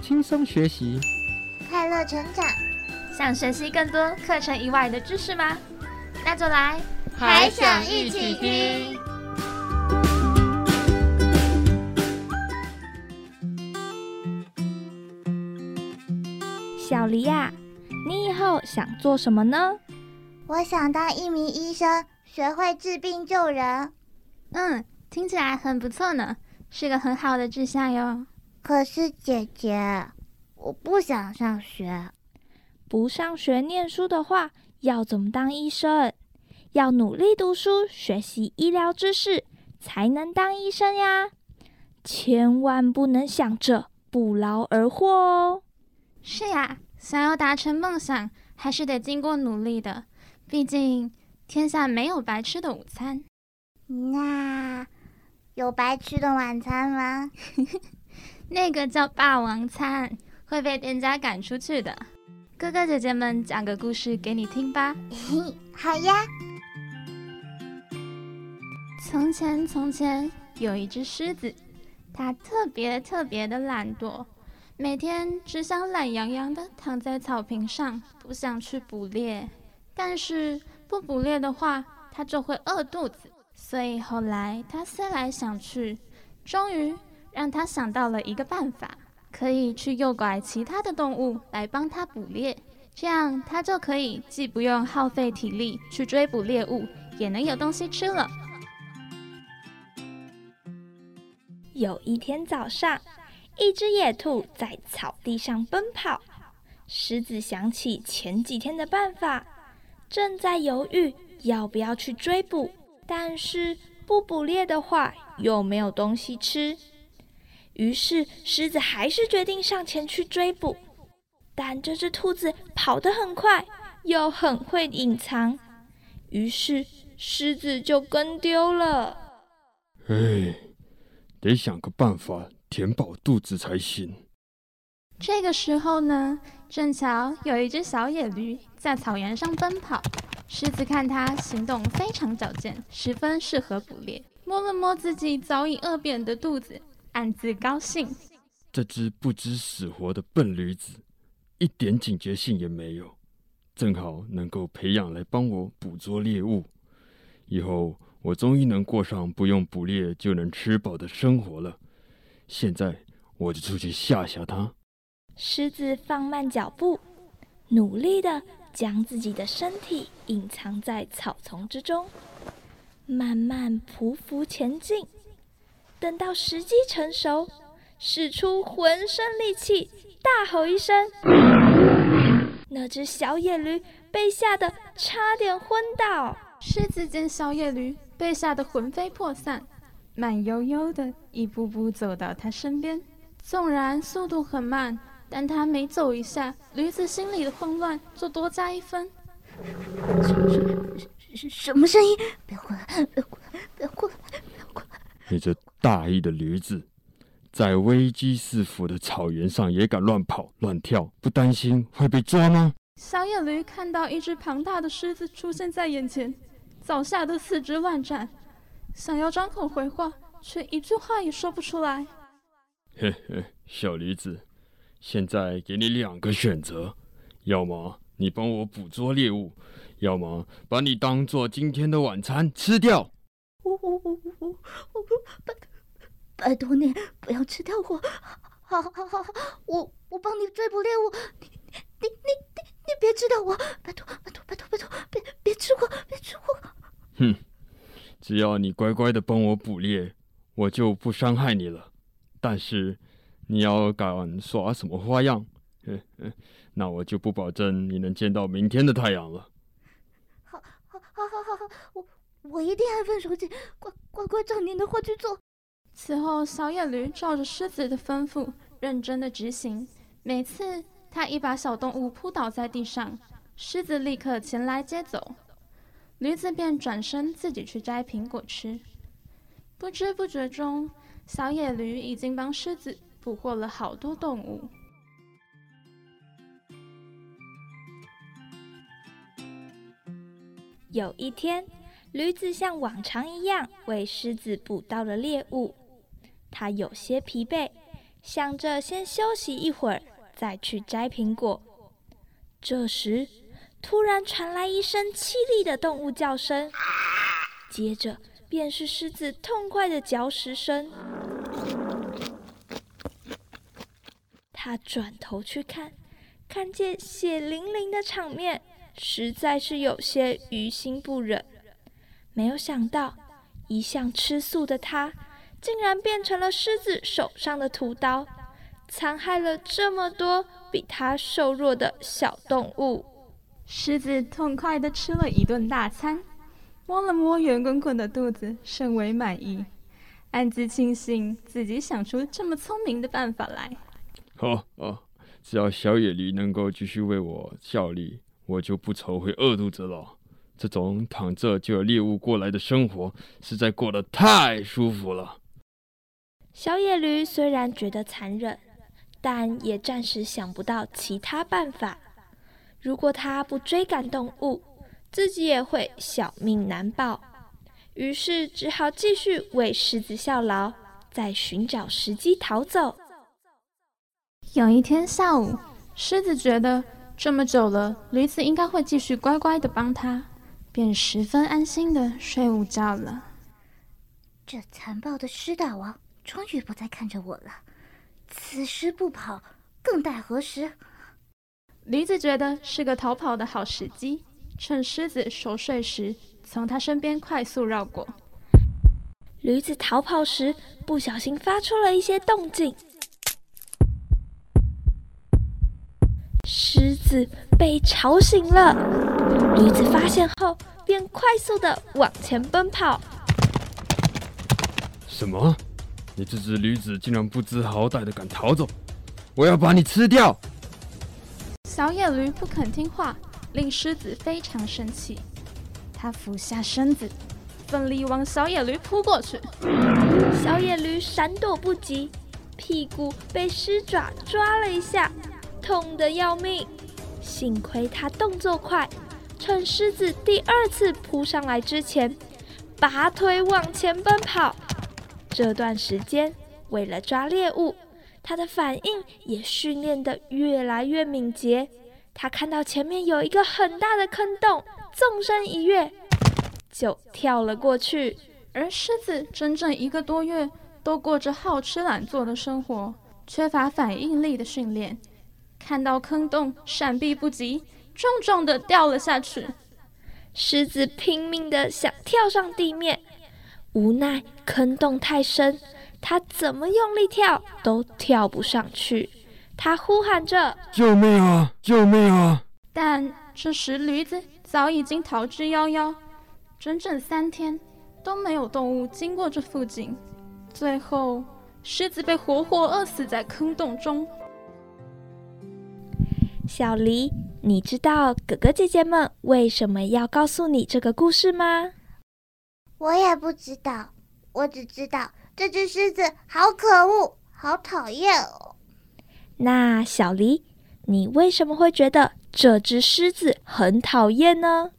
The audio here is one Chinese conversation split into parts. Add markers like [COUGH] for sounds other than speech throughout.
轻松学习，快乐成长。想学习更多课程以外的知识吗？那就来还想一起听。小黎呀，你以后想做什么呢？我想当一名医生，学会治病救人。嗯，听起来很不错呢，是个很好的志向哟。可是姐姐，我不想上学。不上学念书的话，要怎么当医生？要努力读书，学习医疗知识，才能当医生呀！千万不能想着不劳而获哦。是呀，想要达成梦想，还是得经过努力的。毕竟天下没有白吃的午餐。那有白吃的晚餐吗？[LAUGHS] 那个叫霸王餐，会被店家赶出去的。哥哥姐姐们，讲个故事给你听吧。[LAUGHS] 好呀。从前，从前有一只狮子，它特别特别的懒惰。每天只想懒洋洋的躺在草坪上，不想去捕猎。但是不捕猎的话，它就会饿肚子。所以后来他思来想去，终于让他想到了一个办法，可以去诱拐其他的动物来帮他捕猎。这样他就可以既不用耗费体力去追捕猎物，也能有东西吃了。有一天早上。一只野兔在草地上奔跑，狮子想起前几天的办法，正在犹豫要不要去追捕。但是不捕猎的话，又没有东西吃。于是狮子还是决定上前去追捕。但这只兔子跑得很快，又很会隐藏，于是狮子就跟丢了。哎，得想个办法。填饱肚子才行。这个时候呢，正巧有一只小野驴在草原上奔跑。狮子看它行动非常矫健，十分适合捕猎，摸了摸自己早已饿扁的肚子，暗自高兴。这只不知死活的笨驴子，一点警觉性也没有，正好能够培养来帮我捕捉猎物。以后我终于能过上不用捕猎就能吃饱的生活了。现在我就出去吓吓他。狮子放慢脚步，努力的将自己的身体隐藏在草丛之中，慢慢匍匐前进。等到时机成熟，使出浑身力气，大吼一声，[LAUGHS] 那只小野驴被吓得差点昏倒。狮子见小野驴被吓得魂飞魄散。慢悠悠的一步步走到他身边，纵然速度很慢，但他每走一下，驴子心里的慌乱就多加一分。什什么声音？不要过来！不要过来！不要过来！不要过来！你这大意的驴子，在危机四伏的草原上也敢乱跑乱跳，不担心会被抓吗？小野驴看到一只庞大的狮子出现在眼前，早吓得四肢乱颤。想要张口回话，却一句话也说不出来。嘿嘿，小驴子，现在给你两个选择：要么你帮我捕捉猎物，要么把你当做今天的晚餐吃掉。我我我我我拜拜托你不要吃掉我！好好好好，我我帮你追捕猎物，你你你你你别吃掉我！拜托拜托拜托拜托，别别吃我，别吃我！哼。只要你乖乖的帮我捕猎，我就不伤害你了。但是你要敢耍什么花样，[LAUGHS] 那我就不保证你能见到明天的太阳了。好，好，好，好，好，好，我我一定安分守己，乖乖乖照您的话去做。此后，小野驴照着狮子的吩咐，认真的执行。每次他一把小动物扑倒在地上，狮子立刻前来接走。驴子便转身自己去摘苹果吃，不知不觉中，小野驴已经帮狮子捕获了好多动物。有一天，驴子像往常一样为狮子捕到了猎物，他有些疲惫，想着先休息一会儿，再去摘苹果。这时，突然传来一声凄厉的动物叫声，接着便是狮子痛快的嚼食声。他转头去看，看见血淋淋的场面，实在是有些于心不忍。没有想到，一向吃素的他，竟然变成了狮子手上的屠刀，残害了这么多比他瘦弱的小动物。狮子痛快地吃了一顿大餐，摸了摸圆滚滚的肚子，甚为满意，暗自庆幸自己想出这么聪明的办法来。好 [LAUGHS] 啊，只要小野驴能够继续为我效力，我就不愁会饿肚子了。这种躺着就有猎物过来的生活，实在过得太舒服了。小野驴虽然觉得残忍，但也暂时想不到其他办法。如果他不追赶动物，自己也会小命难保。于是只好继续为狮子效劳，再寻找时机逃走。有一天下午，狮子觉得这么久了，驴子应该会继续乖乖的帮他，便十分安心的睡午觉了。这残暴的狮大王终于不再看着我了，此时不跑，更待何时？驴子觉得是个逃跑的好时机，趁狮子熟睡时，从他身边快速绕过。驴子逃跑时，不小心发出了一些动静，狮子被吵醒了。驴子发现后，便快速的往前奔跑。什么？你这只驴子竟然不知好歹的敢逃走！我要把你吃掉！小野驴不肯听话，令狮子非常生气。他俯下身子，奋力往小野驴扑过去。小野驴闪躲不及，屁股被狮爪抓了一下，痛得要命。幸亏他动作快，趁狮子第二次扑上来之前，拔腿往前奔跑。这段时间，为了抓猎物。他的反应也训练得越来越敏捷。他看到前面有一个很大的坑洞，纵身一跃，就跳了过去。而狮子整整一个多月都过着好吃懒做的生活，缺乏反应力的训练，看到坑洞闪避不及，重重的掉了下去。狮子拼命的想跳上地面，无奈坑洞太深。它怎么用力跳都跳不上去，它呼喊着：“救命啊！救命啊！”但这时驴子早已经逃之夭夭，整整三天都没有动物经过这附近。最后，狮子被活活饿死在坑洞中。小黎，你知道哥哥姐姐们为什么要告诉你这个故事吗？我也不知道，我只知道。这只狮子好可恶，好讨厌哦。那小黎，你为什么会觉得这只狮子很讨厌呢？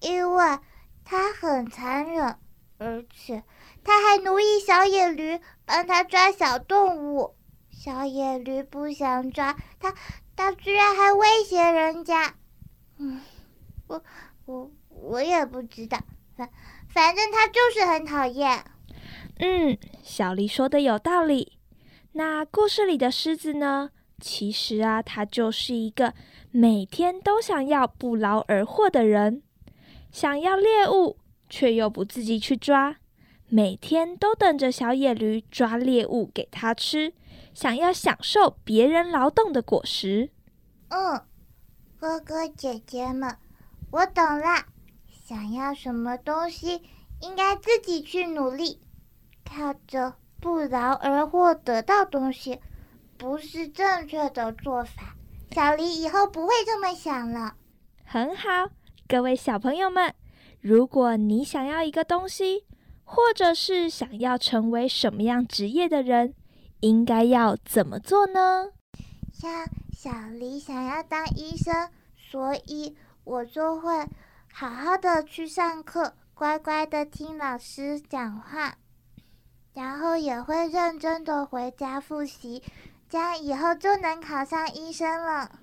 因为它很残忍，而且它还奴役小野驴，帮它抓小动物。小野驴不想抓它，他居然还威胁人家。嗯，我我我也不知道，反反正他就是很讨厌。嗯，小黎说的有道理。那故事里的狮子呢？其实啊，它就是一个每天都想要不劳而获的人，想要猎物却又不自己去抓，每天都等着小野驴抓猎物给它吃，想要享受别人劳动的果实。嗯，哥哥姐姐们，我懂了。想要什么东西，应该自己去努力。靠着不劳而获得到东西，不是正确的做法。小黎以后不会这么想了。很好，各位小朋友们，如果你想要一个东西，或者是想要成为什么样职业的人，应该要怎么做呢？像小黎想要当医生，所以我就会好好的去上课，乖乖的听老师讲话。然后也会认真的回家复习，这样以后就能考上医生了。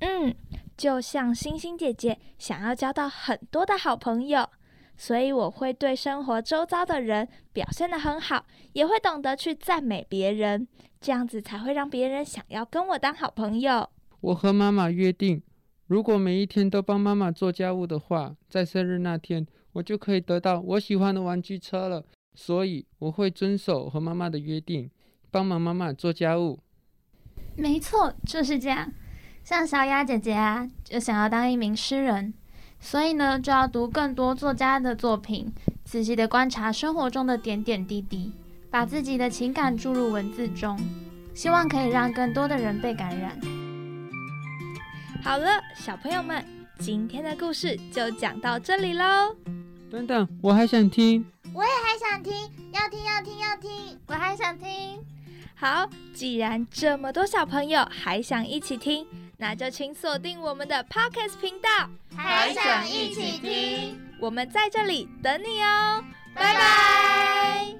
嗯，就像星星姐姐想要交到很多的好朋友，所以我会对生活周遭的人表现得很好，也会懂得去赞美别人，这样子才会让别人想要跟我当好朋友。我和妈妈约定，如果每一天都帮妈妈做家务的话，在生日那天我就可以得到我喜欢的玩具车了。所以我会遵守和妈妈的约定，帮忙妈妈做家务。没错，就是这样。像小雅姐姐啊，就想要当一名诗人，所以呢，就要读更多作家的作品，仔细的观察生活中的点点滴滴，把自己的情感注入文字中，希望可以让更多的人被感染。好了，小朋友们，今天的故事就讲到这里喽。等等，我还想听。我也还想听，要听要听要听，我还想听。好，既然这么多小朋友还想一起听，那就请锁定我们的 Podcast 频道，还想一起听，我们在这里等你哦，拜拜。